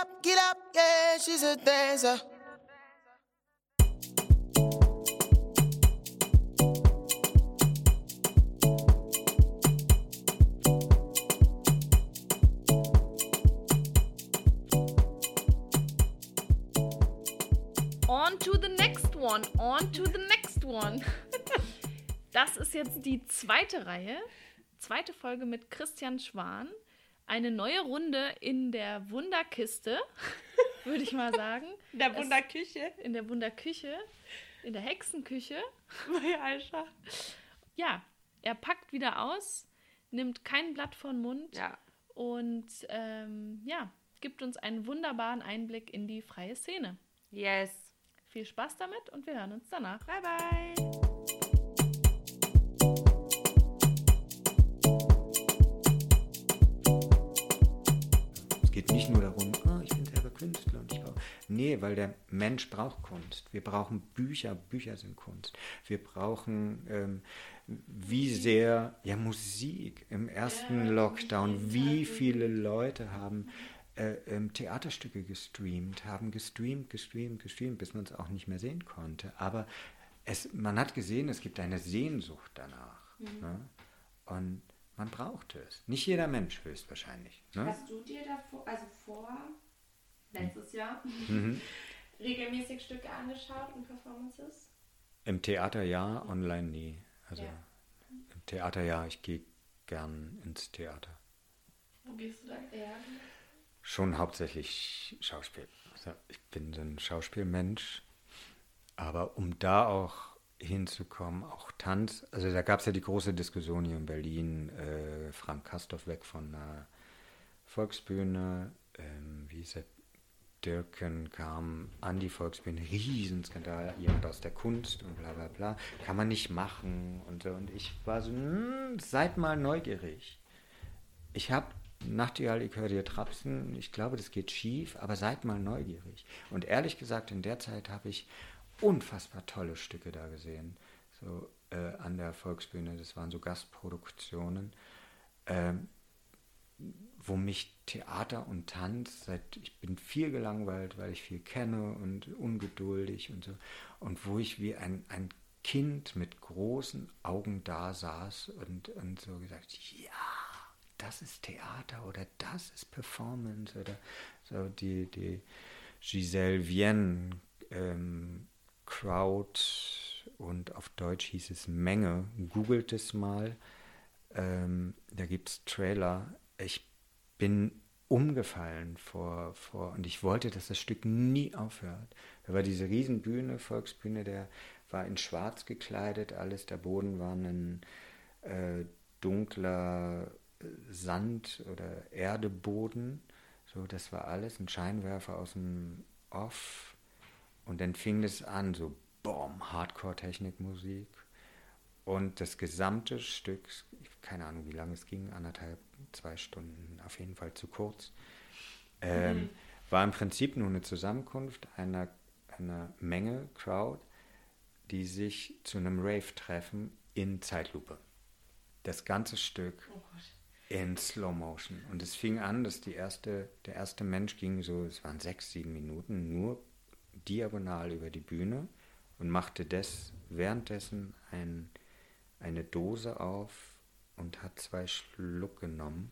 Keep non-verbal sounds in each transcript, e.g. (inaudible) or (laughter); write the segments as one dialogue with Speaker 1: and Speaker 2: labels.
Speaker 1: up, get up, yeah, she's a dancer.
Speaker 2: On to the next one, on to the next one. (laughs) Das ist jetzt die zweite Reihe, zweite Folge mit Christian Schwan. Eine neue Runde in der Wunderkiste, (laughs) würde ich mal sagen.
Speaker 3: In der Wunderküche.
Speaker 2: In der Wunderküche, in der Hexenküche. (laughs) Ja, er packt wieder aus, nimmt kein Blatt von Mund
Speaker 3: Ja.
Speaker 2: und ähm, ja, gibt uns einen wunderbaren Einblick in die freie Szene.
Speaker 3: Yes.
Speaker 2: Viel Spaß damit und wir hören uns danach.
Speaker 3: Bye, bye.
Speaker 4: Geht nicht nur darum, oh, ich bin selber Künstler und ich brauche. Nee, weil der Mensch braucht Kunst. Wir brauchen Bücher, Bücher sind Kunst. Wir brauchen, ähm, wie sehr, ja, Musik. Im ersten Lockdown, wie viele Leute haben äh, ähm, Theaterstücke gestreamt, haben gestreamt, gestreamt, gestreamt, bis man es auch nicht mehr sehen konnte. Aber es, man hat gesehen, es gibt eine Sehnsucht danach. Ne? Und man braucht es. Nicht jeder Mensch höchstwahrscheinlich. Ne?
Speaker 5: Hast du dir davor, also vor letztes Jahr, (laughs)
Speaker 4: Mhm.
Speaker 5: regelmäßig Stücke angeschaut und Performances?
Speaker 4: Im Theater ja, online nie. Also
Speaker 5: Ja.
Speaker 4: im Theater ja, ich gehe gern ins Theater.
Speaker 5: Wo gehst du da eher?
Speaker 4: Schon hauptsächlich Schauspiel. Also ich bin so ein Schauspielmensch. Aber um da auch hinzukommen, auch Tanz, also da gab es ja die große Diskussion hier in Berlin, äh, Frank Kastorf weg von der Volksbühne, ähm, wie hieß er, Dirken kam an die Volksbühne, Riesenskandal, jemand aus der Kunst und bla bla bla, kann man nicht machen und so. Und ich war so, hm, seid mal neugierig. Ich habe Nachtigall, ich höre dir trapsen, ich glaube, das geht schief, aber seid mal neugierig. Und ehrlich gesagt, in der Zeit habe ich unfassbar tolle Stücke da gesehen, so äh, an der Volksbühne, das waren so Gastproduktionen. Ähm, wo mich Theater und Tanz seit ich bin viel gelangweilt, weil ich viel kenne und ungeduldig und so und wo ich wie ein, ein Kind mit großen Augen da saß und, und so gesagt, ja, das ist Theater oder das ist Performance oder so die, die Giselle Vienne ähm, Crowd und auf Deutsch hieß es Menge. Googelt es mal. Ähm, da gibt es Trailer. Ich bin umgefallen vor, vor, und ich wollte, dass das Stück nie aufhört. Da war diese Riesenbühne, Volksbühne, der war in schwarz gekleidet, alles, der Boden war ein äh, dunkler Sand- oder Erdeboden. So, das war alles, ein Scheinwerfer aus dem Off. Und dann fing es an, so boom, Hardcore-Technikmusik. Und das gesamte Stück, keine Ahnung, wie lange es ging, anderthalb, zwei Stunden, auf jeden Fall zu kurz, ähm, war im Prinzip nur eine Zusammenkunft einer, einer Menge Crowd, die sich zu einem Rave treffen in Zeitlupe. Das ganze Stück in Slow Motion. Und es fing an, dass die erste, der erste Mensch ging so, es waren sechs, sieben Minuten, nur diagonal über die Bühne und machte des, währenddessen ein, eine Dose auf und hat zwei Schluck genommen.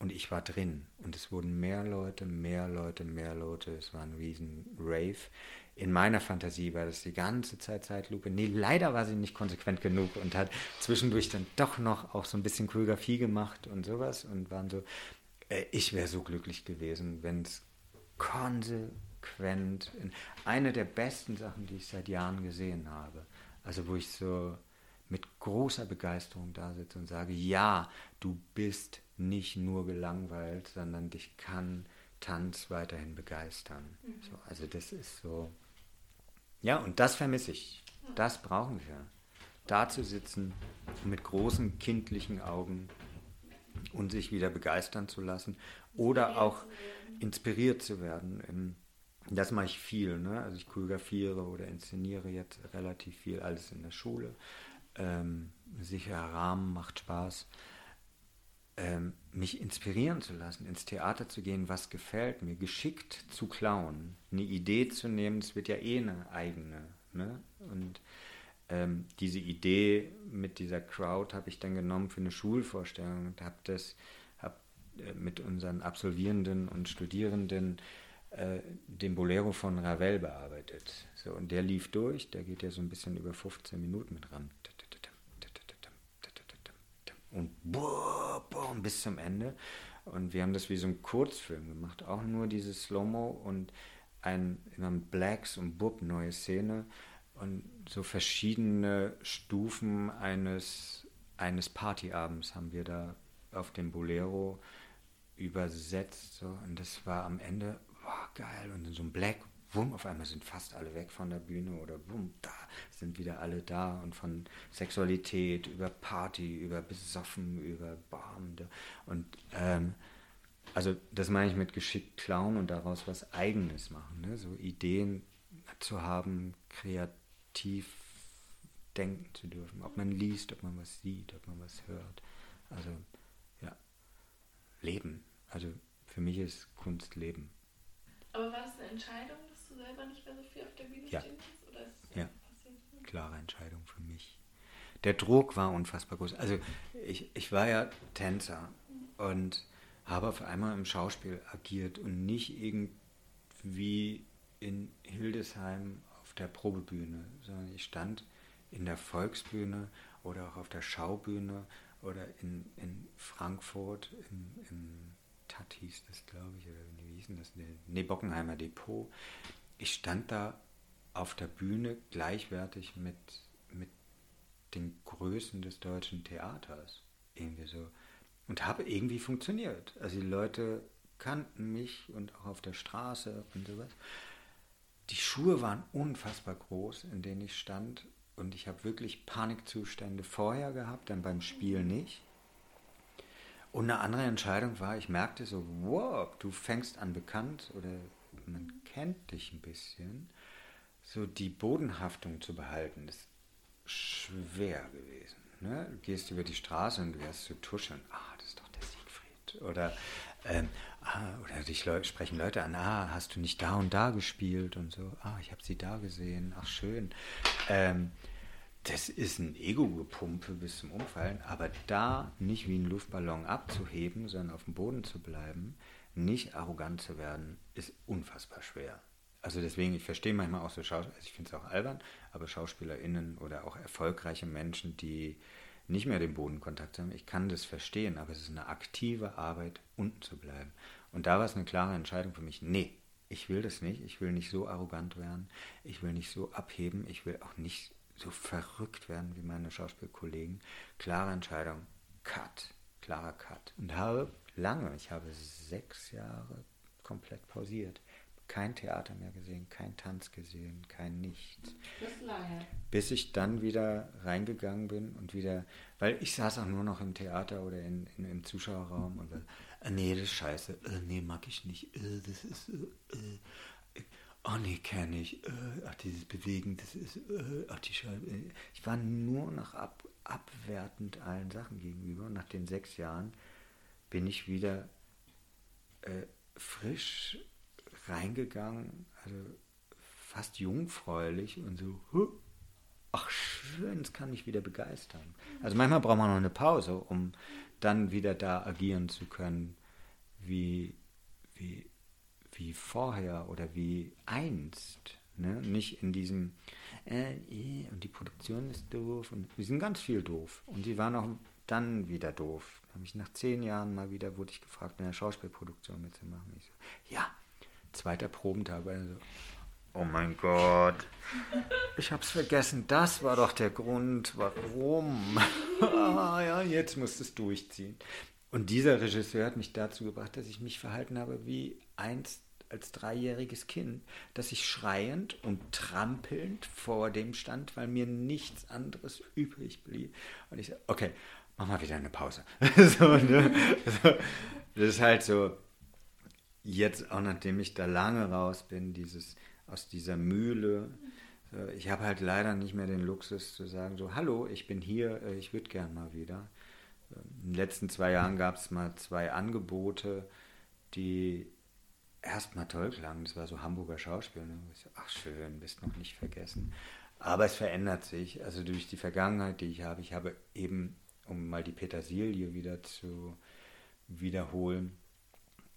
Speaker 4: Und ich war drin. Und es wurden mehr Leute, mehr Leute, mehr Leute. Es war ein riesen Rave. In meiner Fantasie war das die ganze Zeit Zeitlupe. Nee, leider war sie nicht konsequent genug und hat zwischendurch dann doch noch auch so ein bisschen Choreografie gemacht und sowas. Und waren so, äh, ich wäre so glücklich gewesen, wenn es konsequent, in eine der besten Sachen, die ich seit Jahren gesehen habe. Also wo ich so mit großer Begeisterung da sitze und sage, ja, du bist nicht nur gelangweilt, sondern dich kann Tanz weiterhin begeistern. So, also das ist so. Ja, und das vermisse ich. Das brauchen wir. Da zu sitzen mit großen kindlichen Augen und sich wieder begeistern zu lassen oder auch inspiriert zu werden. Das mache ich viel. Ne? Also ich choreografiere oder inszeniere jetzt relativ viel, alles in der Schule. Ähm, sicherer Rahmen macht Spaß. ähm, mich inspirieren zu lassen, ins Theater zu gehen, was gefällt mir, geschickt zu klauen, eine Idee zu nehmen, es wird ja eh eine eigene. Ne? Und ähm, diese Idee mit dieser Crowd habe ich dann genommen für eine Schulvorstellung und habe das hab, äh, mit unseren Absolvierenden und Studierenden äh, den Bolero von Ravel bearbeitet. So, und der lief durch, der geht ja so ein bisschen über 15 Minuten mit ran. Und boah, boah, bis zum Ende. Und wir haben das wie so ein Kurzfilm gemacht, auch nur dieses Slow-Mo und ein immer Blacks und Bub, neue Szene und so verschiedene Stufen eines, eines Partyabends haben wir da auf dem Bolero übersetzt. So. Und das war am Ende, boah, geil. Und in so einem Black, wumm, auf einmal sind fast alle weg von der Bühne oder wumm, da sind wieder alle da. Und von Sexualität über Party, über Besoffen, über Bam. Und ähm, also das meine ich mit geschickt klauen und daraus was Eigenes machen. Ne? So Ideen zu haben, kreativ denken zu dürfen. Ob man liest, ob man was sieht, ob man was hört. Also ja, Leben. Also für mich ist Kunst Leben.
Speaker 2: Aber war das eine Entscheidung, dass du selber nicht mehr so viel auf der Bühne
Speaker 4: Ja.
Speaker 2: stehen willst? Oder ist es
Speaker 4: Ja.
Speaker 2: passiert?
Speaker 4: klare Entscheidung für mich. Der Druck war unfassbar groß. Also ich, ich war ja Tänzer und habe auf einmal im Schauspiel agiert und nicht irgendwie in Hildesheim auf der Probebühne, sondern ich stand in der Volksbühne oder auch auf der Schaubühne oder in, in Frankfurt im, im Tat hieß das, glaube ich, oder wie hieß das? Nee, Bockenheimer Depot. Ich stand da auf der Bühne gleichwertig mit, mit den Größen des deutschen Theaters. Irgendwie so. Und habe irgendwie funktioniert. Also die Leute kannten mich und auch auf der Straße und sowas. Die Schuhe waren unfassbar groß, in denen ich stand. Und ich habe wirklich Panikzustände vorher gehabt, dann beim Spiel nicht. Und eine andere Entscheidung war, ich merkte so, wow, du fängst an bekannt oder man kennt dich ein bisschen. So die Bodenhaftung zu behalten, ist schwer gewesen. Ne? Du gehst über die Straße und du wirst zu tuscheln. Ah, das ist doch der Siegfried. Oder, ähm, ah, oder dich Leu sprechen Leute an, ah, hast du nicht da und da gespielt und so. Ah, ich habe sie da gesehen. Ach, schön. Ähm, das ist ein Ego-Gepumpe bis zum Umfallen, aber da nicht wie ein Luftballon abzuheben, sondern auf dem Boden zu bleiben, nicht arrogant zu werden, ist unfassbar schwer. Also deswegen, ich verstehe manchmal auch so Schauspieler, also ich finde es auch albern, aber SchauspielerInnen oder auch erfolgreiche Menschen, die nicht mehr den Bodenkontakt haben, ich kann das verstehen, aber es ist eine aktive Arbeit, unten zu bleiben. Und da war es eine klare Entscheidung für mich, nee, ich will das nicht, ich will nicht so arrogant werden, ich will nicht so abheben, ich will auch nicht so verrückt werden wie meine Schauspielkollegen. Klare Entscheidung, Cut, klarer Cut. Und habe lange, ich habe sechs Jahre komplett pausiert. Kein Theater mehr gesehen, kein Tanz gesehen, kein Nichts.
Speaker 5: Das ist lange.
Speaker 4: Bis ich dann wieder reingegangen bin und wieder, weil ich saß auch nur noch im Theater oder in, in, im Zuschauerraum und äh, nee, das ist scheiße, äh, nee, mag ich nicht, äh, das ist, äh, äh, oh nee, kenne ich, äh, ach, dieses Bewegen, das ist, äh, ach, die Scheiße. Äh. Ich war nur noch ab, abwertend allen Sachen gegenüber und nach den sechs Jahren bin ich wieder äh, frisch reingegangen, also fast jungfräulich und so, huh, ach schön, das kann mich wieder begeistern. Also manchmal braucht man noch eine Pause, um dann wieder da agieren zu können, wie, wie, wie vorher oder wie einst. Ne? Nicht in diesem, äh, eh, und die Produktion ist doof und wir sind ganz viel doof. Und die waren auch dann wieder doof. Da habe nach zehn Jahren mal wieder, wurde ich gefragt, in der Schauspielproduktion mitzumachen. Ich so, ja, zweiter Probentag. Also, oh mein Gott, ich hab's vergessen. Das war doch der Grund, warum. (laughs) ah, ja, jetzt musst du es durchziehen. Und dieser Regisseur hat mich dazu gebracht, dass ich mich verhalten habe wie einst als dreijähriges Kind, dass ich schreiend und trampelnd vor dem stand, weil mir nichts anderes übrig blieb. Und ich so, okay, mach mal wieder eine Pause. (laughs) so, ne? so, das ist halt so, jetzt auch nachdem ich da lange raus bin, dieses aus dieser Mühle. So, ich habe halt leider nicht mehr den Luxus zu sagen, so, hallo, ich bin hier, äh, ich würde gern mal wieder. In den letzten zwei Jahren gab es mal zwei Angebote, die erstmal toll klangen. Das war so Hamburger Schauspiel. Ne? Ach schön, bist noch nicht vergessen. Aber es verändert sich. Also durch die Vergangenheit, die ich habe. Ich habe eben, um mal die Petersilie wieder zu wiederholen,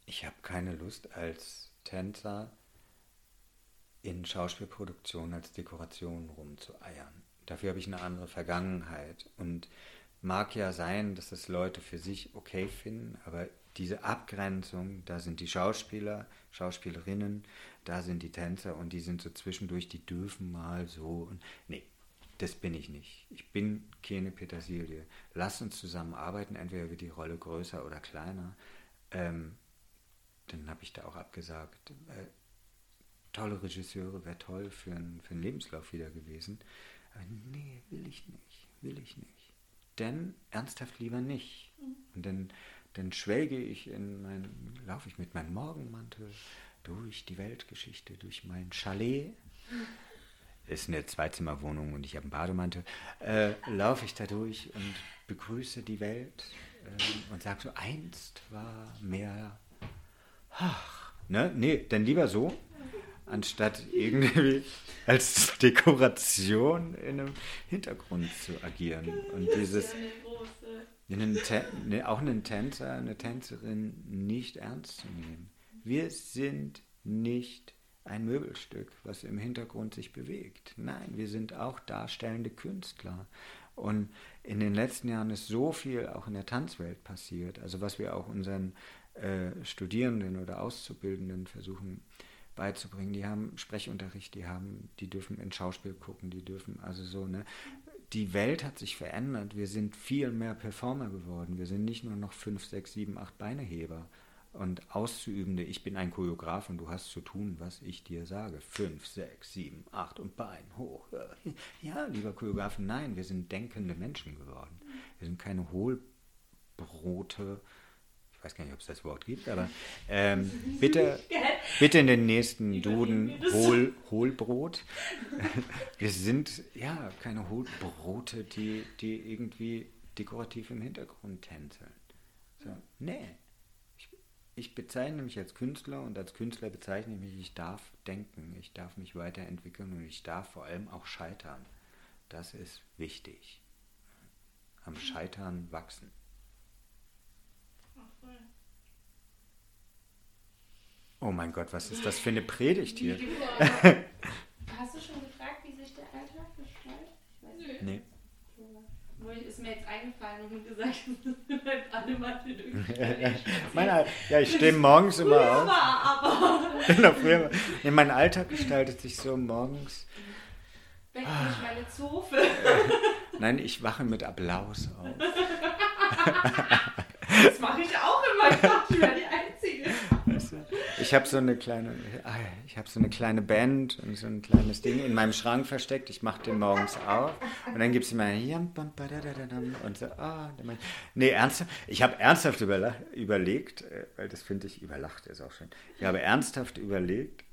Speaker 4: ich habe keine Lust als Tänzer in Schauspielproduktionen als Dekoration rumzueiern. Dafür habe ich eine andere Vergangenheit. Und mag ja sein, dass das Leute für sich okay finden, aber diese Abgrenzung, da sind die Schauspieler, Schauspielerinnen, da sind die Tänzer und die sind so zwischendurch, die dürfen mal so. Und, nee, das bin ich nicht. Ich bin keine Petersilie. Lass uns zusammen arbeiten, entweder wird die Rolle größer oder kleiner. Ähm, dann habe ich da auch abgesagt. Äh, tolle Regisseure wäre toll für, ein, für einen Lebenslauf wieder gewesen. Aber nee, will ich nicht, will ich nicht. Denn ernsthaft lieber nicht. Und dann, dann schwelge ich in mein, laufe ich mit meinem Morgenmantel durch die Weltgeschichte, durch mein Chalet. Ist eine Zweizimmerwohnung und ich habe einen Bademantel. Äh, laufe ich da durch und begrüße die Welt äh, und sage so, einst war mehr. Ach, ne? Nee, dann lieber so, anstatt irgendwie als Dekoration in einem Hintergrund zu agieren. Und dieses Tän- ne, auch einen Tänzer, eine Tänzerin nicht ernst zu nehmen. Wir sind nicht ein Möbelstück, was im Hintergrund sich bewegt. Nein, wir sind auch darstellende Künstler. Und in den letzten Jahren ist so viel auch in der Tanzwelt passiert. Also was wir auch unseren äh, Studierenden oder Auszubildenden versuchen beizubringen. Die haben Sprechunterricht, die haben, die dürfen in Schauspiel gucken, die dürfen also so, ne? Die Welt hat sich verändert. Wir sind viel mehr Performer geworden. Wir sind nicht nur noch fünf, sechs, sieben, acht Beineheber und Auszuübende. Ich bin ein Choreograf und du hast zu tun, was ich dir sage. Fünf, sechs, sieben, acht und Bein hoch. (laughs) Ja, lieber Choreograf, nein, wir sind denkende Menschen geworden. Wir sind keine Hohlbrote. Ich weiß gar nicht, ob es das Wort gibt, aber ähm, bitte, bitte in den nächsten Duden Hohl, Hohlbrot. (laughs) Wir sind ja keine Hohlbrote, die, die irgendwie dekorativ im Hintergrund tänzeln. So, nee. Ich, ich bezeichne mich als Künstler und als Künstler bezeichne ich mich, ich darf denken, ich darf mich weiterentwickeln und ich darf vor allem auch scheitern. Das ist wichtig. Am Scheitern wachsen. Oh mein Gott, was ist das für eine Predigt hier? (laughs)
Speaker 5: Hast du schon gefragt, wie sich der Alltag gestaltet? Ich weiß nicht.
Speaker 4: Nee.
Speaker 5: Ist mir jetzt eingefallen und gesagt, dass mein Bademantel durch.
Speaker 4: Meine, ja, ich stehe morgens immer auf.
Speaker 5: aber (laughs)
Speaker 4: war- nee, mein Alltag gestaltet sich so morgens.
Speaker 5: weck nicht meine Zofe. (laughs)
Speaker 4: Nein, ich wache mit Applaus auf.
Speaker 5: Das mache ich auch immer. Ich wäre die?
Speaker 4: Ich habe so eine kleine, ah, ich habe so eine kleine Band und so ein kleines Ding in meinem Schrank versteckt. Ich mache den morgens auf und dann gibt es immer und so. Mein- nee, ernsthaft. Ich habe ernsthaft überlegt, äh, weil das finde ich überlacht ist auch schön. Ich habe ernsthaft überlegt,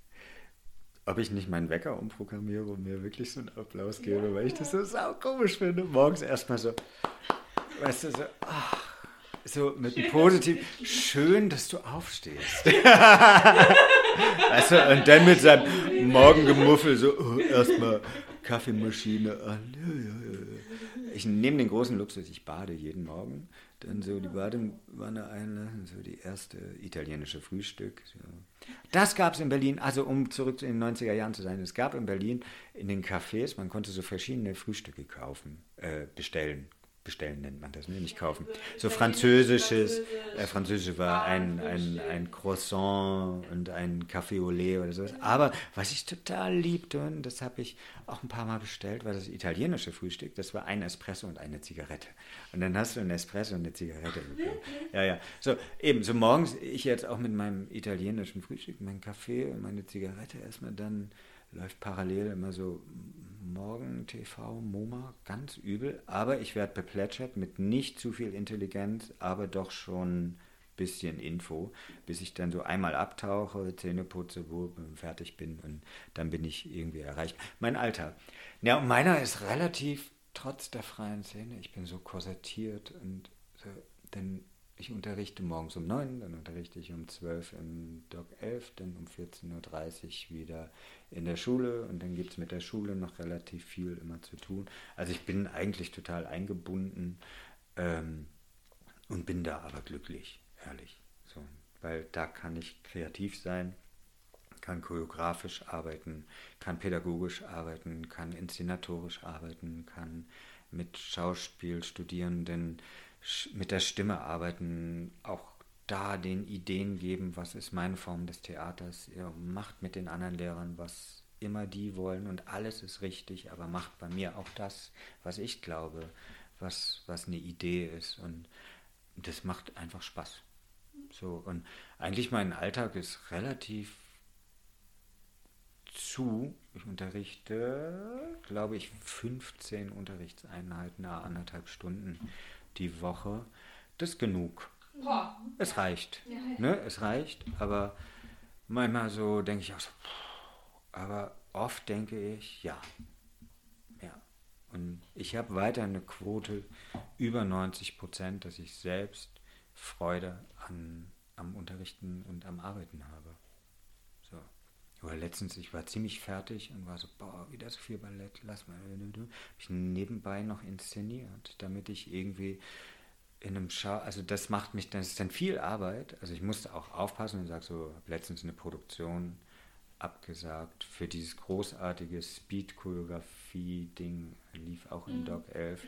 Speaker 4: ob ich nicht meinen Wecker umprogrammiere und mir wirklich so einen Applaus gebe, weil ich das so komisch finde. Morgens erstmal so, weißt du, so, ach, so mit einem positiv, schön, dass du aufstehst. (laughs) weißt du, und dann mit seinem Morgengemuffel so, oh, erstmal Kaffeemaschine an. Ich nehme den großen Luxus, ich bade jeden Morgen. Dann so die Badewanne einlassen, so die erste italienische Frühstück. So. Das gab es in Berlin, also um zurück in den 90er Jahren zu sein, es gab in Berlin in den Cafés, man konnte so verschiedene Frühstücke kaufen, äh, bestellen. Bestellen nennt man das, ne? nicht kaufen. So französisches, äh, französisch war ein, ein, ein Croissant und ein Café au lait oder sowas. Aber was ich total liebte, und das habe ich auch ein paar Mal bestellt, war das italienische Frühstück. Das war ein Espresso und eine Zigarette. Und dann hast du ein Espresso und eine Zigarette bekommen. Ja, ja. So, eben, so morgens, ich jetzt auch mit meinem italienischen Frühstück, mein Kaffee und meine Zigarette erstmal, dann läuft parallel immer so Morgen TV, MoMA, ganz übel. Aber ich werde beplätschert mit nicht zu viel Intelligenz, aber doch schon bisschen Info, bis ich dann so einmal abtauche, Zähne putze, wo fertig bin und dann bin ich irgendwie erreicht. Mein Alter. Ja, und meiner ist relativ, trotz der freien Szene, ich bin so korsettiert und So, denn ich unterrichte morgens um 9, dann unterrichte ich um 12 im Doc 11, dann um 14.30 Uhr wieder in der Schule und dann gibt es mit der Schule noch relativ viel immer zu tun. Also ich bin eigentlich total eingebunden ähm, und bin da aber glücklich, ehrlich. So, weil da kann ich kreativ sein, kann choreografisch arbeiten, kann pädagogisch arbeiten, kann inszenatorisch arbeiten, kann mit Schauspielstudierenden sch- mit der Stimme arbeiten, auch da den Ideen geben, was ist meine Form des Theaters. Ihr macht mit den anderen Lehrern, was immer die wollen und alles ist richtig, aber macht bei mir auch das, was ich glaube, was, was eine Idee ist und das macht einfach Spaß. So, und eigentlich mein Alltag ist relativ zu. Ich unterrichte, glaube ich, 15 Unterrichtseinheiten, anderthalb Stunden die Woche. Das ist genug.
Speaker 5: Boah.
Speaker 4: Es reicht. Ne? Es reicht, aber manchmal so denke ich auch so, aber oft denke ich, ja. Ja. Und ich habe weiter eine Quote über 90 Prozent, dass ich selbst Freude an, am Unterrichten und am Arbeiten habe. So. Aber letztens, ich war ziemlich fertig und war so, boah, wieder so viel Ballett, lass mal. Habe ich nebenbei noch inszeniert, damit ich irgendwie in einem Schau, also das macht mich, das ist dann viel Arbeit. Also ich musste auch aufpassen und sage so, habe letztens eine Produktion abgesagt für dieses großartige Speed-Choreografie-Ding, lief auch in Doc 11.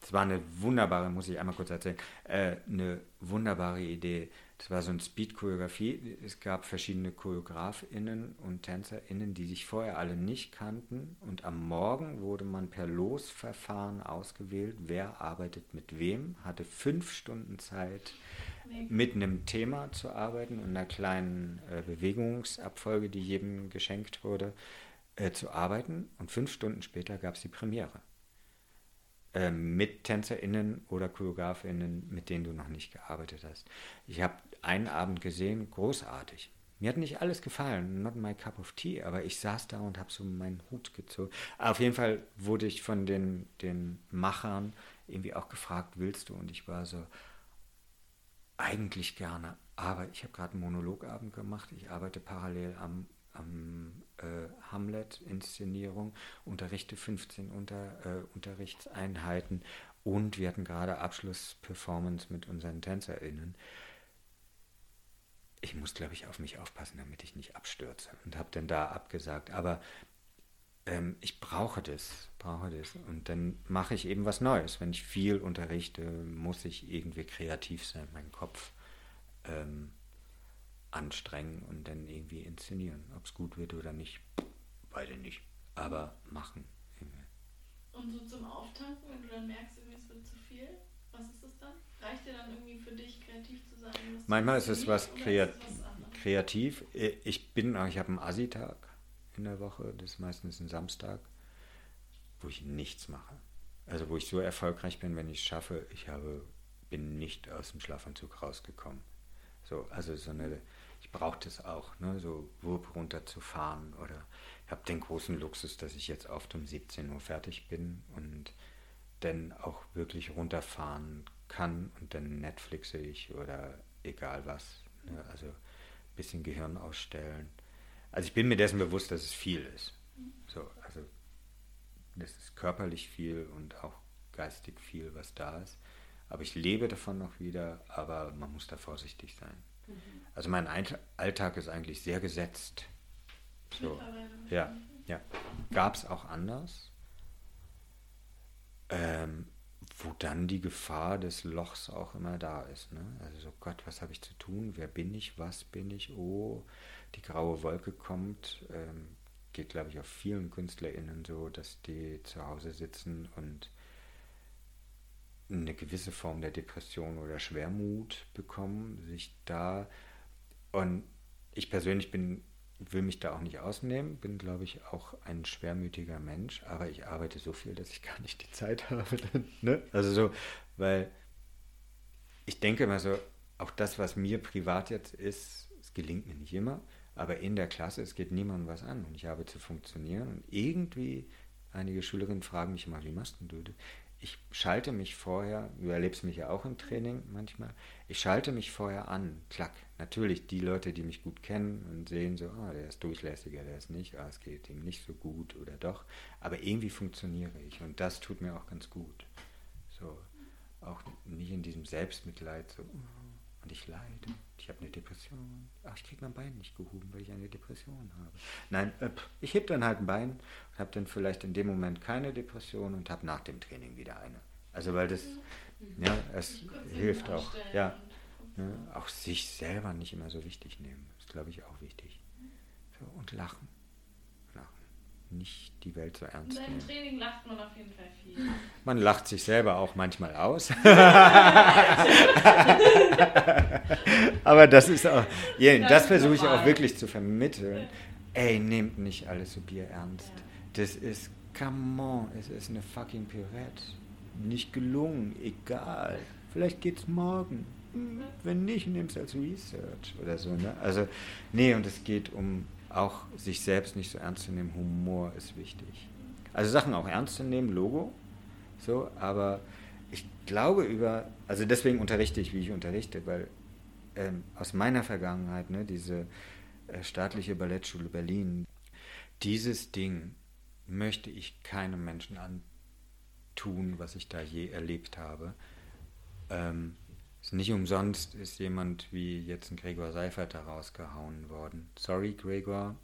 Speaker 4: Das war eine wunderbare, muss ich einmal kurz erzählen, äh, eine wunderbare Idee. Das war so ein Speed-Choreografie. Es gab verschiedene ChoreografInnen und TänzerInnen, die sich vorher alle nicht kannten. Und am Morgen wurde man per Losverfahren ausgewählt, wer arbeitet mit wem, hatte fünf Stunden Zeit, mit einem Thema zu arbeiten und einer kleinen äh, Bewegungsabfolge, die jedem geschenkt wurde, äh, zu arbeiten. Und fünf Stunden später gab es die Premiere äh, mit TänzerInnen oder ChoreografInnen, mit denen du noch nicht gearbeitet hast. Ich habe einen Abend gesehen, großartig. Mir hat nicht alles gefallen, not my cup of tea, aber ich saß da und habe so meinen Hut gezogen. Auf jeden Fall wurde ich von den, den Machern irgendwie auch gefragt, willst du? Und ich war so, eigentlich gerne, aber ich habe gerade einen Monologabend gemacht. Ich arbeite parallel am, am Hamlet-Inszenierung, unterrichte 15 unter, äh, Unterrichtseinheiten und wir hatten gerade Abschlussperformance mit unseren TänzerInnen. Ich muss, glaube ich, auf mich aufpassen, damit ich nicht abstürze und habe dann da abgesagt. Aber ähm, ich brauche das, brauche das. Und dann mache ich eben was Neues. Wenn ich viel unterrichte, muss ich irgendwie kreativ sein, meinen Kopf ähm, anstrengen und dann irgendwie inszenieren. Ob es gut wird oder nicht, beide nicht. Aber machen.
Speaker 2: Und so zum Auftanken, wenn du dann merkst, irgendwie es wird zu viel, was ist das dann? Reicht dir dann irgendwie für dich kreativ zu sein?
Speaker 4: Manchmal ist es was, kreat
Speaker 2: ist was
Speaker 4: kreativ. Ich bin, ich habe einen Assi-Tag in der Woche, das ist meistens ein Samstag, wo ich nichts mache. Also wo ich so erfolgreich bin, wenn ich es schaffe, ich habe, bin nicht aus dem Schlafanzug rausgekommen. So, also so eine, ich brauche das auch, ne, so Wurp runterzufahren oder ich habe den großen Luxus, dass ich jetzt oft um 17 Uhr fertig bin und dann auch wirklich runterfahren kann und dann Netflixe ich oder egal was. Ne, also ein bisschen Gehirn ausstellen. Also ich bin mir dessen bewusst, dass es viel ist. So, also das ist körperlich viel und auch geistig viel, was da ist. Aber ich lebe davon noch wieder, aber man muss da vorsichtig sein. Also mein Alltag ist eigentlich sehr gesetzt. So, ja, ja. Gab es auch anders, ähm, wo dann die Gefahr des Lochs auch immer da ist. Ne? Also so, Gott, was habe ich zu tun? Wer bin ich? Was bin ich? Oh, die graue Wolke kommt. Ähm, geht, glaube ich, auf vielen KünstlerInnen so, dass die zu Hause sitzen und eine gewisse Form der Depression oder Schwermut bekommen, sich da und ich persönlich bin, will mich da auch nicht ausnehmen, bin, glaube ich, auch ein schwermütiger Mensch, aber ich arbeite so viel, dass ich gar nicht die Zeit (laughs) habe. Ne? Also so, weil ich denke immer so, auch das, was mir privat jetzt ist, es gelingt mir nicht immer, aber in der Klasse, es geht niemandem was an und ich habe zu funktionieren und irgendwie, einige Schülerinnen fragen mich immer, wie machst du das? Ich schalte mich vorher, du erlebst mich ja auch im Training manchmal, ich schalte mich vorher an, klack. Natürlich die Leute, die mich gut kennen und sehen so, ah, der ist durchlässiger, der ist nicht, ah, es geht ihm nicht so gut oder doch. Aber irgendwie funktioniere ich und das tut mir auch ganz gut. So, auch nicht in diesem Selbstmitleid, so, oh, und ich leide, ich habe eine Depression, ach, ich kriege mein Bein nicht gehoben, weil ich eine Depression habe. Nein, äh, ich heb dann halt ein Bein und habe dann vielleicht in dem Moment keine Depression und habe nach dem Training wieder eine. Also weil das, ja, es hilft auch, ja, ne, auch sich selber nicht immer so wichtig nehmen, ist glaube ich auch wichtig. So, und lachen, lachen, nicht die Welt so
Speaker 5: In
Speaker 4: ernst nehmen.
Speaker 5: Training lacht man auf jeden Fall viel. (laughs)
Speaker 4: Man lacht sich selber auch manchmal aus. (laughs) Aber das ist auch, ja, das versuche ich auch wirklich zu vermitteln. Ey, nehmt nicht alles so bierernst. Das ist, come on, es ist eine fucking Pirette. Nicht gelungen, egal. Vielleicht geht's morgen. Hm, Wenn nicht, nimm's als Research oder so. Ne? Also, nee, und es geht um auch sich selbst nicht so ernst zu nehmen. Humor ist wichtig. Also Sachen auch ernst zu nehmen, Logo, so, aber ich glaube über, also deswegen unterrichte ich, wie ich unterrichte, weil ähm, aus meiner Vergangenheit, ne, diese äh, staatliche Ballettschule Berlin, dieses Ding möchte ich keinem Menschen antun, was ich da je erlebt habe. Ähm, ist nicht umsonst ist jemand wie jetzt ein Gregor Seifert da rausgehauen worden. Sorry, Gregor,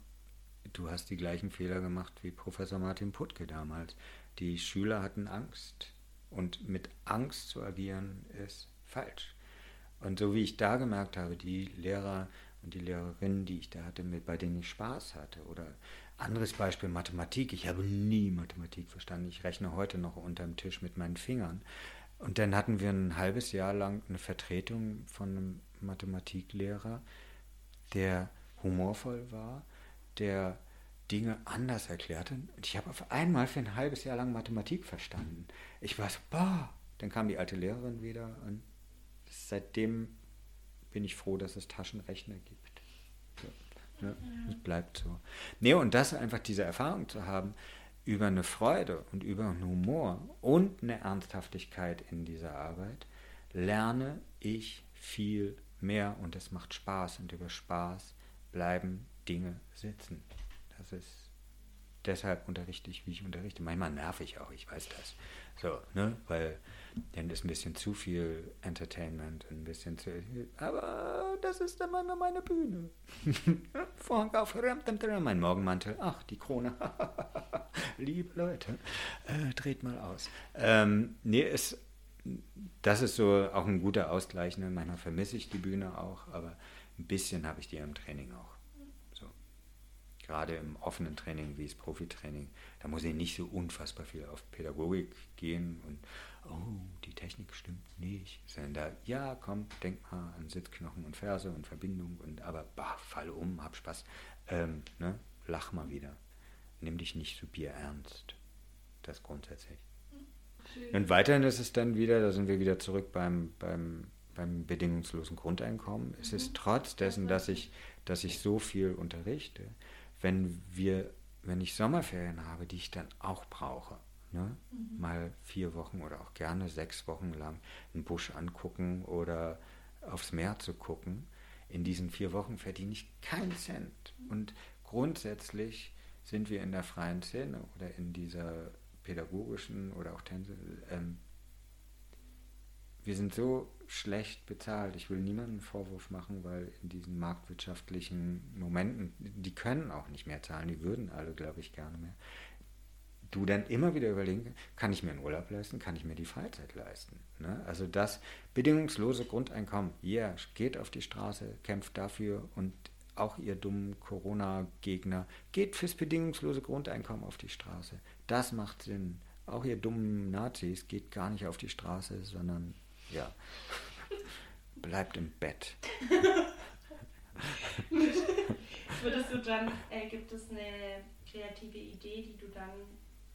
Speaker 4: du hast die gleichen Fehler gemacht wie Professor Martin Puttke damals. Die Schüler hatten Angst. Und mit Angst zu agieren ist falsch. Und so wie ich da gemerkt habe, die Lehrer und die Lehrerinnen, die ich da hatte, mit, bei denen ich Spaß hatte. Oder anderes Beispiel Mathematik. Ich habe nie Mathematik verstanden. Ich rechne heute noch unterm Tisch mit meinen Fingern. Und dann hatten wir ein halbes Jahr lang eine Vertretung von einem Mathematiklehrer, der humorvoll war, der Dinge anders erklärte. Und ich habe auf einmal für ein halbes Jahr lang Mathematik verstanden. Ich war so, boah. Dann kam die alte Lehrerin wieder und seitdem bin ich froh, dass es Taschenrechner gibt. So, ne? Es bleibt so. Nee, und das einfach diese Erfahrung zu haben, über eine Freude und über einen Humor und eine Ernsthaftigkeit in dieser Arbeit, lerne ich viel mehr und es macht Spaß und über Spaß bleiben Dinge sitzen. Das ist deshalb unterrichte ich, wie ich unterrichte. Manchmal nerv ich auch, ich weiß das. So, ne? Weil dann ist ein bisschen zu viel Entertainment, ein bisschen zu. Aber das ist dann manchmal meine Bühne. (laughs) Vorhang auf, mein Morgenmantel. Ach, die Krone. (laughs) Liebe Leute, äh, dreht mal aus. Ähm, nee, es, das ist so auch ein guter Ausgleich. Ne? Manchmal vermisse ich die Bühne auch, aber ein bisschen habe ich die im Training auch. So. Gerade im offenen Training wie das Profitraining, da muss ich nicht so unfassbar viel auf Pädagogik gehen und oh, die Technik stimmt nicht. Sondern da, ja, komm, denk mal an Sitzknochen und Ferse und Verbindung und aber bah, fall um, hab Spaß. Ähm, ne? Lach mal wieder. Nimm dich nicht so bierernst. Das grundsätzlich. Und weiterhin ist es dann wieder, da sind wir wieder zurück beim, beim, beim bedingungslosen Grundeinkommen. Es ist trotz dessen, dass ich, dass ich so viel unterrichte, wenn wir, wenn ich Sommerferien habe, die ich dann auch brauche, ne? mal vier Wochen oder auch gerne sechs Wochen lang einen Busch angucken oder aufs Meer zu gucken, in diesen vier Wochen verdiene ich keinen Cent. Und grundsätzlich sind wir in der freien Szene oder in dieser pädagogischen oder auch Tänze, ähm, wir sind so schlecht bezahlt. Ich will niemandem einen Vorwurf machen, weil in diesen marktwirtschaftlichen Momenten, die können auch nicht mehr zahlen, die würden alle, glaube ich, gerne mehr. Du dann immer wieder überlegen, kann ich mir einen Urlaub leisten, kann ich mir die Freizeit leisten? Ne? Also das bedingungslose Grundeinkommen, ja, yeah, geht auf die Straße, kämpft dafür und auch ihr dummen Corona-Gegner, geht fürs bedingungslose Grundeinkommen auf die Straße. Das macht Sinn. Auch ihr dummen Nazis geht gar nicht auf die Straße, sondern ja, (laughs) bleibt im Bett. (laughs)
Speaker 5: Würdest du dann, äh, gibt es eine kreative Idee, die du dann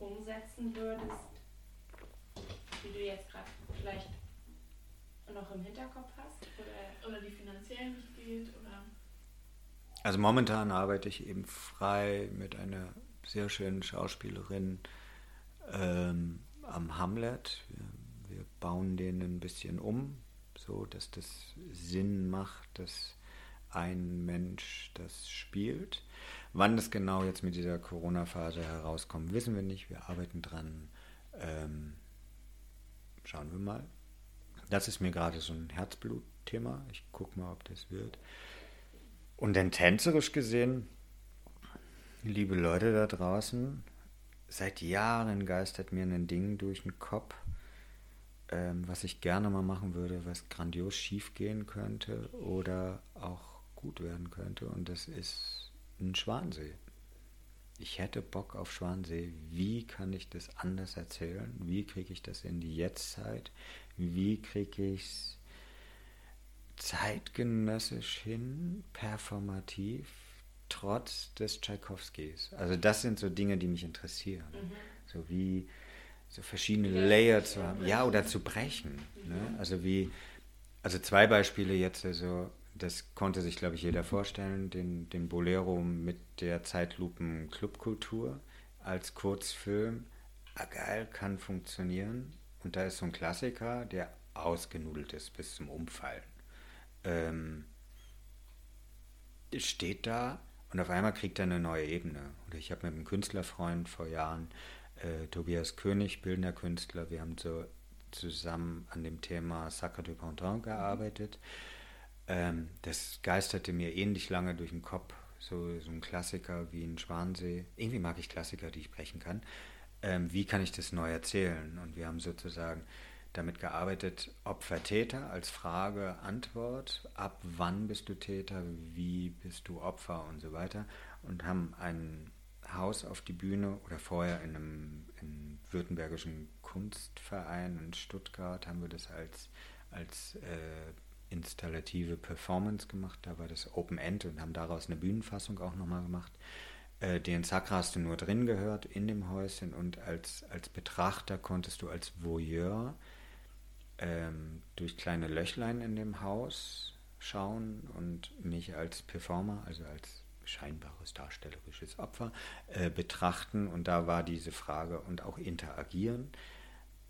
Speaker 5: umsetzen würdest, die du jetzt gerade vielleicht noch im Hinterkopf hast? Oder
Speaker 2: Oder die finanziell nicht geht oder.
Speaker 4: Also momentan arbeite ich eben frei mit einer sehr schönen Schauspielerin ähm, am Hamlet. Wir, wir bauen den ein bisschen um, so dass das Sinn macht, dass ein Mensch das spielt. Wann das genau jetzt mit dieser Corona-Phase herauskommt, wissen wir nicht. Wir arbeiten dran. Ähm, schauen wir mal. Das ist mir gerade so ein Herzblutthema. Ich gucke mal, ob das wird. Und dann tänzerisch gesehen, liebe Leute da draußen, seit Jahren geistert mir ein Ding durch den Kopf, ähm, was ich gerne mal machen würde, was grandios schief gehen könnte oder auch gut werden könnte. Und das ist ein Schwansee. Ich hätte Bock auf Schwansee. Wie kann ich das anders erzählen? Wie kriege ich das in die Jetztzeit? Wie kriege ich es zeitgenössisch hin, performativ, trotz des Tschaikowskis? Also das sind so Dinge, die mich interessieren. So wie so verschiedene Layer zu haben. Ja, oder zu brechen. Ne? Also wie, also zwei Beispiele jetzt, also das konnte sich, glaube ich, jeder vorstellen, den, den Bolero mit der Zeitlupen-Clubkultur als Kurzfilm. Ah, geil, kann funktionieren. Und da ist so ein Klassiker, der ausgenudelt ist bis zum Umfallen. Ähm, steht da und auf einmal kriegt er eine neue Ebene. Oder ich habe mit einem Künstlerfreund vor Jahren, äh, Tobias König, bildender Künstler, wir haben so zusammen an dem Thema Sacre du Printemps gearbeitet. Ähm, das geisterte mir ähnlich lange durch den Kopf. So, so ein Klassiker wie ein Schwansee. Irgendwie mag ich Klassiker, die ich brechen kann. Ähm, wie kann ich das neu erzählen? Und wir haben sozusagen damit gearbeitet, Opfer, Täter als Frage, Antwort, ab wann bist du Täter, wie bist du Opfer und so weiter. Und haben ein Haus auf die Bühne oder vorher in einem in württembergischen Kunstverein in Stuttgart haben wir das als, als äh, installative Performance gemacht. Da war das Open End und haben daraus eine Bühnenfassung auch nochmal gemacht. Äh, den Sakra hast du nur drin gehört in dem Häuschen und als, als Betrachter konntest du als Voyeur ähm, durch kleine Löchlein in dem Haus schauen und mich als Performer, also als scheinbares darstellerisches Opfer, äh, betrachten. Und da war diese Frage und auch interagieren.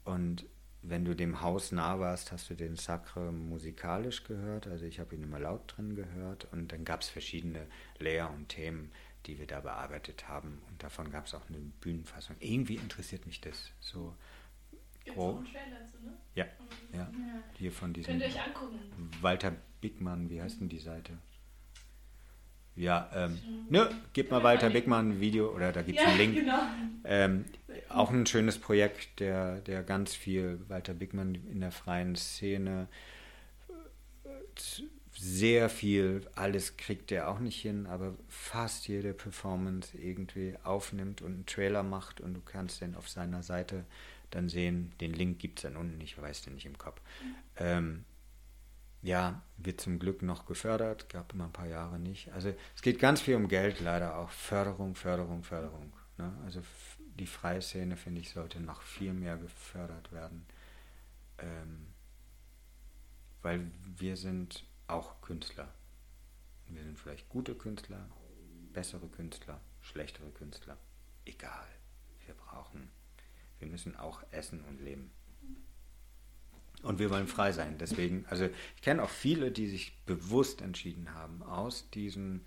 Speaker 4: Und wenn du dem Haus nah warst, hast du den Sacre musikalisch gehört. Also ich habe ihn immer laut drin gehört. Und dann gab es verschiedene Layer und Themen, die wir da bearbeitet haben. Und davon gab es auch eine Bühnenfassung. Irgendwie interessiert mich das so.
Speaker 2: Gibt's
Speaker 4: Oh.
Speaker 2: auch einen Trailer zu, ne?
Speaker 4: Ja, ja. Hier von diesem
Speaker 2: Könnt ihr euch angucken.
Speaker 4: Walter Bickmann, wie heißt denn die Seite? Ja, ähm, ne, gib mal Walter Bickmann ein Video oder da gibt es einen Link.
Speaker 2: genau.
Speaker 4: Ähm, auch ein schönes Projekt, der, der ganz viel Walter Bickmann in der freien Szene sehr viel, alles kriegt er auch nicht hin, aber fast jede Performance irgendwie aufnimmt und einen Trailer macht und du kannst den auf seiner Seite dann sehen. Den Link gibt es dann unten, ich weiß den nicht im Kopf. Ähm, ja, wird zum Glück noch gefördert, gab immer ein paar Jahre nicht. Also es geht ganz viel um Geld leider auch. Förderung, Förderung, Förderung. Ne? Also die freie Szene, finde ich, sollte noch viel mehr gefördert werden. Ähm, weil wir sind auch Künstler. Wir sind vielleicht gute Künstler, bessere Künstler, schlechtere Künstler. Egal. Wir brauchen, wir müssen auch essen und leben. Und wir wollen frei sein. Deswegen, also ich kenne auch viele, die sich bewusst entschieden haben, aus diesem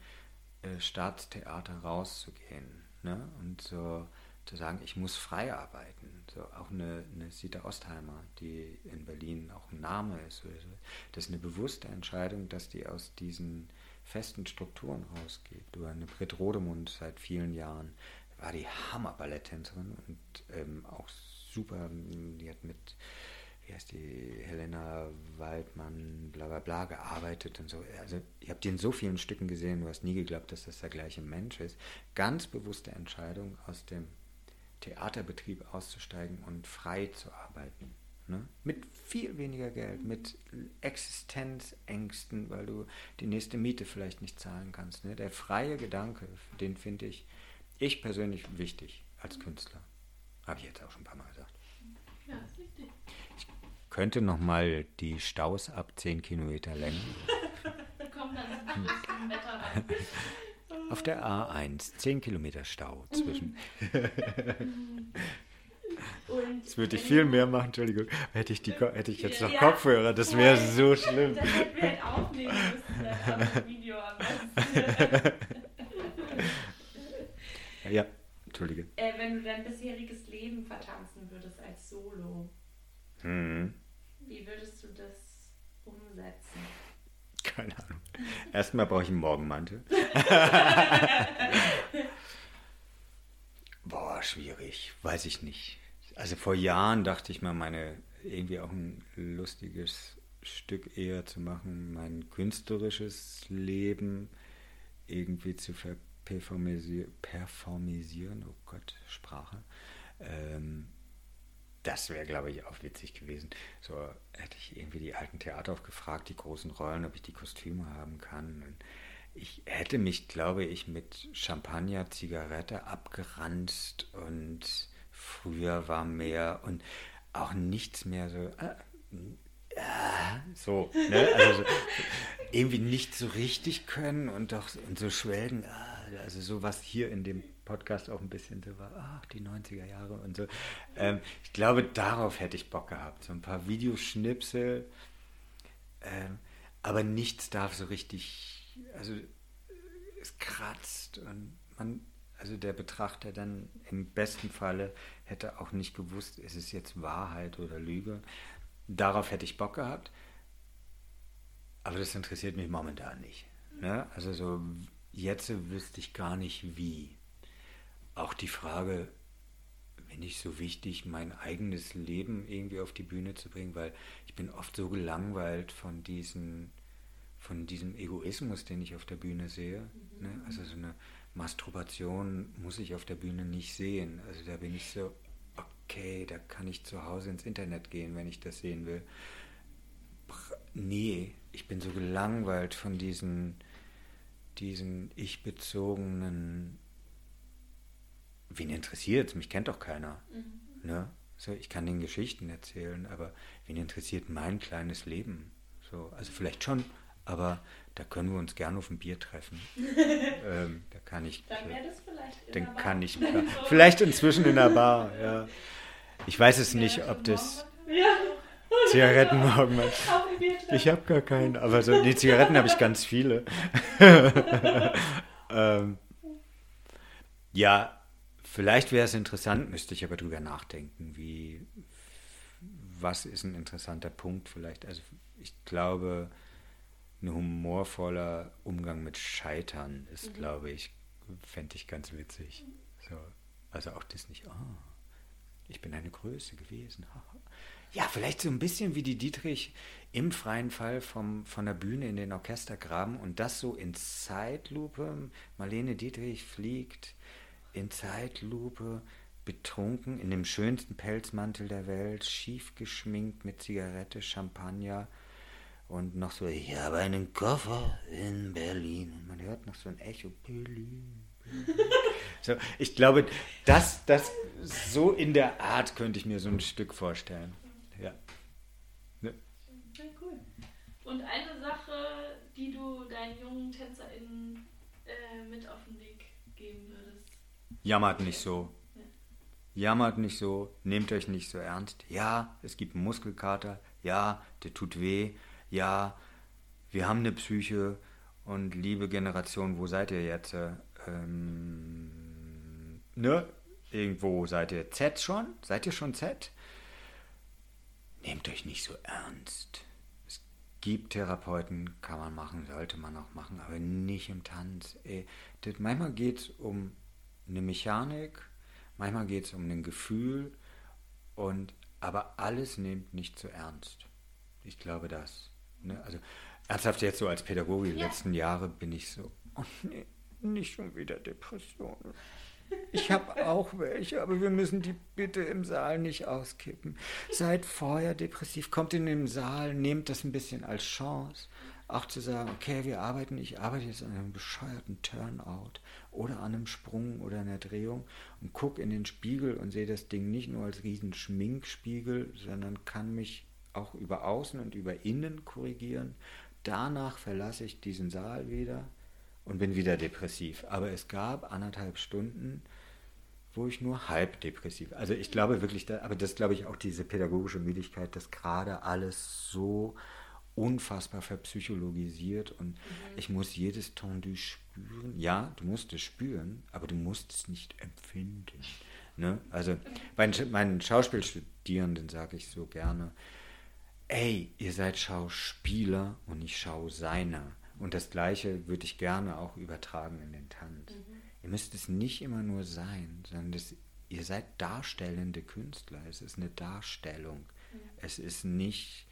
Speaker 4: äh, Staatstheater rauszugehen. Ne? Und so zu sagen, ich muss frei arbeiten. So auch eine, eine Sita Ostheimer, die in Berlin auch ein Name ist. Das ist eine bewusste Entscheidung, dass die aus diesen festen Strukturen rausgeht. Du eine Britt Rodemund seit vielen Jahren war die Hammer-Balletttänzerin und ähm, auch super, die hat mit heißt die, Helena Waldmann, bla bla bla, gearbeitet und so. Also ich habe die in so vielen Stücken gesehen, du hast nie geglaubt, dass das der gleiche Mensch ist. Ganz bewusste Entscheidung, aus dem Theaterbetrieb auszusteigen und frei zu arbeiten. Ne? Mit viel weniger Geld, mit Existenzängsten, weil du die nächste Miete vielleicht nicht zahlen kannst. Ne? Der freie Gedanke, den finde ich, ich persönlich wichtig als Künstler. Habe ich jetzt auch schon ein paar Mal gesagt
Speaker 2: Ja.
Speaker 4: Könnte noch mal die Staus ab 10 Kilometer Länge (laughs)
Speaker 2: Wir kommen dann zum nächsten Wetter rein.
Speaker 4: auf der A1 10 Kilometer Stau zwischen (laughs)
Speaker 5: Und
Speaker 4: Das würde ich viel mehr machen, Entschuldigung. Hätte ich, die, hätte ich jetzt noch
Speaker 5: Ja,
Speaker 4: Kopfhörer, das wäre so schlimm. (laughs)
Speaker 5: Das hätten wir halt aufnehmen müssen, Video.
Speaker 4: Ja, Entschuldige.
Speaker 5: äh, wenn du dein bisheriges Leben vertanzen würdest als Solo,
Speaker 4: Hm,
Speaker 5: wie würdest du das umsetzen?
Speaker 4: keine Ahnung. Erstmal brauche ich einen Morgenmantel. (laughs) Boah, schwierig. Weiß ich nicht. Also vor Jahren dachte ich mal, meine irgendwie auch ein lustiges Stück eher zu machen, mein künstlerisches Leben irgendwie zu performisieren. Oh Gott, Sprache. Ähm, das wäre, glaube ich, auch witzig gewesen. So hätte ich irgendwie die alten Theater auch gefragt, die großen Rollen, ob ich die Kostüme haben kann. Und ich hätte mich, glaube ich, mit Champagner, Zigarette abgeranzt und früher war mehr und auch nichts mehr so. Äh, äh, so, ne? Also so, irgendwie nicht so richtig können und doch und so schwelgen. ah, Also so was hier in dem Podcast auch ein bisschen so war, ach, die 90er Jahre und so. Ähm, ich glaube, darauf hätte ich Bock gehabt. So ein paar Videoschnipsel. Ähm, aber nichts darf so richtig, also es kratzt und man, also der Betrachter dann im besten Falle hätte auch nicht gewusst, ist es jetzt Wahrheit oder Lüge. Darauf hätte ich Bock gehabt. Aber das interessiert mich momentan nicht. Ne? Also so jetzt wüsste ich gar nicht wie. Auch die Frage, wenn ich so wichtig, mein eigenes Leben irgendwie auf die Bühne zu bringen, weil ich bin oft so gelangweilt von diesen, von diesem Egoismus, den ich auf der Bühne sehe. Ne? Also so eine Masturbation muss ich auf der Bühne nicht sehen. Also da bin ich so, okay, da kann ich zu Hause ins Internet gehen, wenn ich das sehen will. Nee, ich bin so gelangweilt von diesen, diesen ich-bezogenen. Wen interessiert Mich kennt doch keiner. Ne? So, ich kann den Geschichten erzählen, aber wen interessiert mein kleines Leben? So, also vielleicht schon, aber da können wir uns gerne auf ein Bier treffen. (laughs) ähm, da kann ich.
Speaker 5: Dann wäre das vielleicht in
Speaker 4: Dann kann ich. (laughs) Vielleicht inzwischen in der Bar, (laughs) ja. Ich weiß es nicht, ob das
Speaker 5: Ja, Bier treffen.
Speaker 4: Ich habe gar keinen, aber so, die Zigaretten habe ich ganz viele. ähm, ja, vielleicht wäre es interessant, müsste ich aber drüber nachdenken, wie, was ist ein interessanter Punkt vielleicht. Also ich glaube, ein humorvoller Umgang mit Scheitern ist, glaube ich, fände ich ganz witzig. So, also auch das nicht, ah, ich bin eine Größe gewesen. Ja, vielleicht so ein bisschen wie die Dietrich im freien Fall vom, von der Bühne in den Orchestergraben und das so in Zeitlupe. Marlene Dietrich fliegt in Zeitlupe, betrunken, in dem schönsten Pelzmantel der Welt, schief geschminkt mit Zigarette, Champagner und noch so, ich habe einen Koffer in Berlin. Und man hört noch so ein Echo, Berlin. (laughs) So, ich glaube, das, das so in der Art könnte ich mir so ein Stück vorstellen. Ja. Ne?
Speaker 2: Ja, cool. Und eine Sache, die du deinen jungen TänzerInnen äh, mit auf den.
Speaker 4: Jammert nicht so. Jammert nicht so, nehmt euch nicht so ernst. Ja, es gibt einen Muskelkater. Ja, der tut weh. Ja, wir haben eine Psyche. Und liebe Generation, wo seid ihr jetzt? Ähm, ne? Irgendwo seid ihr Z schon? Seid ihr schon Z? Nehmt euch nicht so ernst. Es gibt Therapeuten, kann man machen, sollte man auch machen, aber nicht im Tanz. Ey, das, manchmal geht es um eine Mechanik, manchmal geht es um ein Gefühl und aber alles nehmt nicht so ernst. Ich glaube das. Ne? Also ernsthaft jetzt so als Pädagoge die
Speaker 2: Ja.
Speaker 4: letzten Jahre bin ich so, oh nee, nicht schon wieder Depressionen. Ich habe auch welche, aber wir müssen die bitte im Saal nicht auskippen. Seid vorher depressiv, kommt in den Saal, nehmt das ein bisschen als Chance, auch zu sagen, okay, wir arbeiten, ich arbeite jetzt an einem bescheuerten Turnout oder an einem Sprung oder einer Drehung und guck in den Spiegel und sehe das Ding nicht nur als riesen Schminkspiegel, sondern kann mich auch über außen und über innen korrigieren. Danach verlasse ich diesen Saal wieder und bin wieder depressiv. Aber es gab anderthalb Stunden, wo ich nur halb depressiv. Also ich glaube wirklich, da, aber das glaube ich auch diese pädagogische Müdigkeit, dass gerade alles so unfassbar verpsychologisiert und ich muss jedes Tendu spüren. Ja, du musst es spüren, aber du musst es nicht empfinden. Ne? Also meinen, meinen Schauspielstudierenden sage ich so gerne, ey, ihr seid Schauspieler und nicht Schauseiner. Und das Gleiche würde ich gerne auch übertragen in den Tanz. Ihr müsst es nicht immer nur sein, sondern das, ihr seid darstellende Künstler. Es ist eine Darstellung. Es ist nicht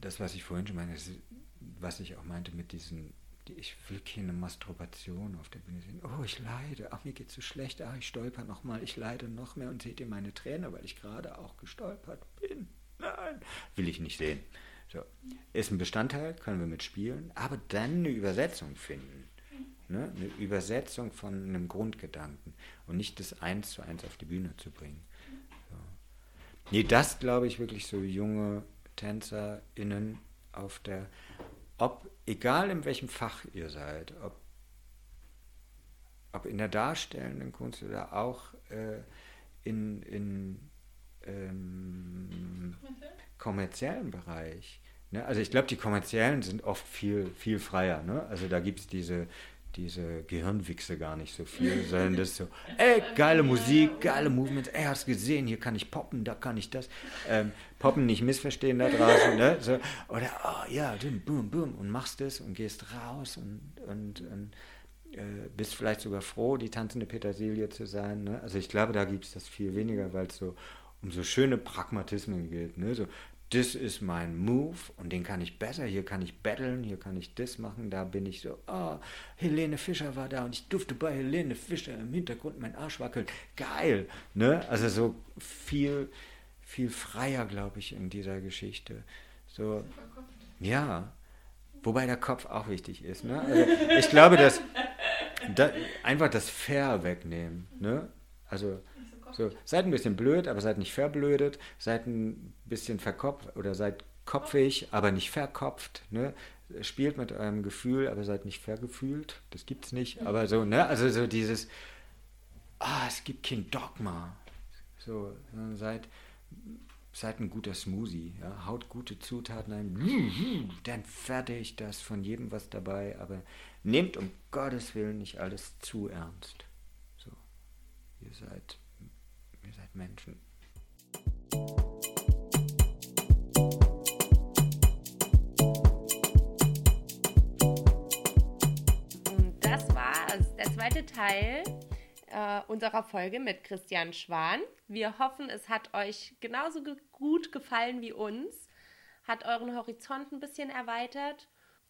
Speaker 4: das, was ich vorhin schon meinte, es was ich auch meinte mit diesen, die- ich will keine Masturbation auf der Bühne sehen. Oh, ich leide. Ach, mir geht's so schlecht. Ach, ich stolper noch mal. Ich leide noch mehr und seht ihr meine Träne, weil ich gerade auch gestolpert bin. Nein, will ich nicht sehen. So. Ist ein Bestandteil, können wir mitspielen, aber dann eine Übersetzung finden. Ne? Eine Übersetzung von einem Grundgedanken und nicht das eins zu eins auf die Bühne zu bringen. So. Nee, das glaube ich wirklich so junge TänzerInnen auf der, ob, egal in welchem Fach ihr seid, ob, ob in der darstellenden Kunst oder auch äh, in, in ähm, kommerziellen Bereich. Ne? Also ich glaube, die kommerziellen sind oft viel, viel freier. Ne? Also da gibt es diese, diese Gehirnwichse gar nicht so viel, (laughs) sondern das so, ey, geile Musik, geile Movements, ey, hast gesehen, hier kann ich poppen, da kann ich das. Ähm, poppen nicht missverstehen da draußen, ne? So, oder, oh ja, boom, boom, und machst es und gehst raus und, und, und äh, bist vielleicht sogar froh, die tanzende Petersilie zu sein. Ne? Also ich glaube, da gibt es das viel weniger, weil es so um so schöne Pragmatismen geht. Ne? So, das ist mein Move und den kann ich besser, hier kann ich battlen, hier kann ich das machen, da bin ich so, ah, Helene Fischer war da und ich durfte bei Helene Fischer im Hintergrund mein Arsch wackeln. Geil! Ne? Also so viel, viel freier, glaube ich, in dieser Geschichte. So, ja, wobei der Kopf auch wichtig ist. Ne? Also ich glaube, dass da, einfach das Fair wegnehmen. Ne? Also so, seid ein bisschen blöd, aber seid nicht verblödet. Seid ein bisschen verkopft oder seid kopfig, aber nicht verkopft. Ne? Spielt mit eurem Gefühl, aber seid nicht vergefühlt. Das gibt's nicht. Aber so, ne? Also so dieses, ah, es gibt kein Dogma. So, seid, seid ein guter Smoothie. Ja? Haut gute Zutaten ein, dann fertig das von jedem was dabei. Aber nehmt um Gottes Willen nicht alles zu ernst. So, ihr seid Menschen.
Speaker 3: Und das war der zweite Teil äh, unserer Folge mit Christian Schwan. Wir hoffen, es hat euch genauso ge gut gefallen wie uns, hat euren Horizont ein bisschen erweitert.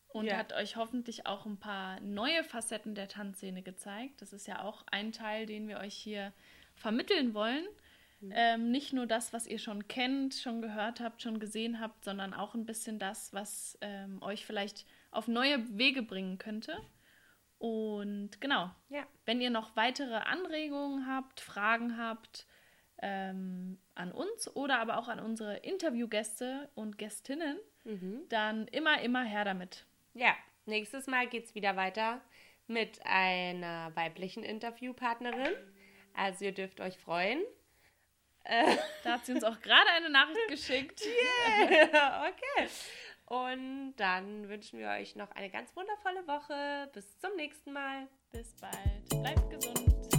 Speaker 2: Und
Speaker 3: Ja.
Speaker 2: hat euch hoffentlich auch ein paar neue Facetten der Tanzszene gezeigt. Das ist ja auch ein Teil, den wir euch hier vermitteln wollen. Ähm, nicht nur das, was ihr schon kennt, schon gehört habt, schon gesehen habt, sondern auch ein bisschen das, was ähm, euch vielleicht auf neue Wege bringen könnte. Und genau,
Speaker 3: Ja.
Speaker 2: wenn ihr noch weitere Anregungen habt, Fragen habt ähm, an uns oder aber auch an unsere Interviewgäste und Gästinnen, dann immer, immer her damit.
Speaker 3: Ja, nächstes Mal geht es wieder weiter mit einer weiblichen Interviewpartnerin. Also ihr dürft euch freuen. (laughs)
Speaker 2: Da hat sie uns auch gerade eine Nachricht geschickt. (laughs)
Speaker 3: okay. Und dann wünschen wir euch noch eine ganz wundervolle Woche. Bis zum nächsten Mal.
Speaker 2: Bis bald. Bleibt gesund.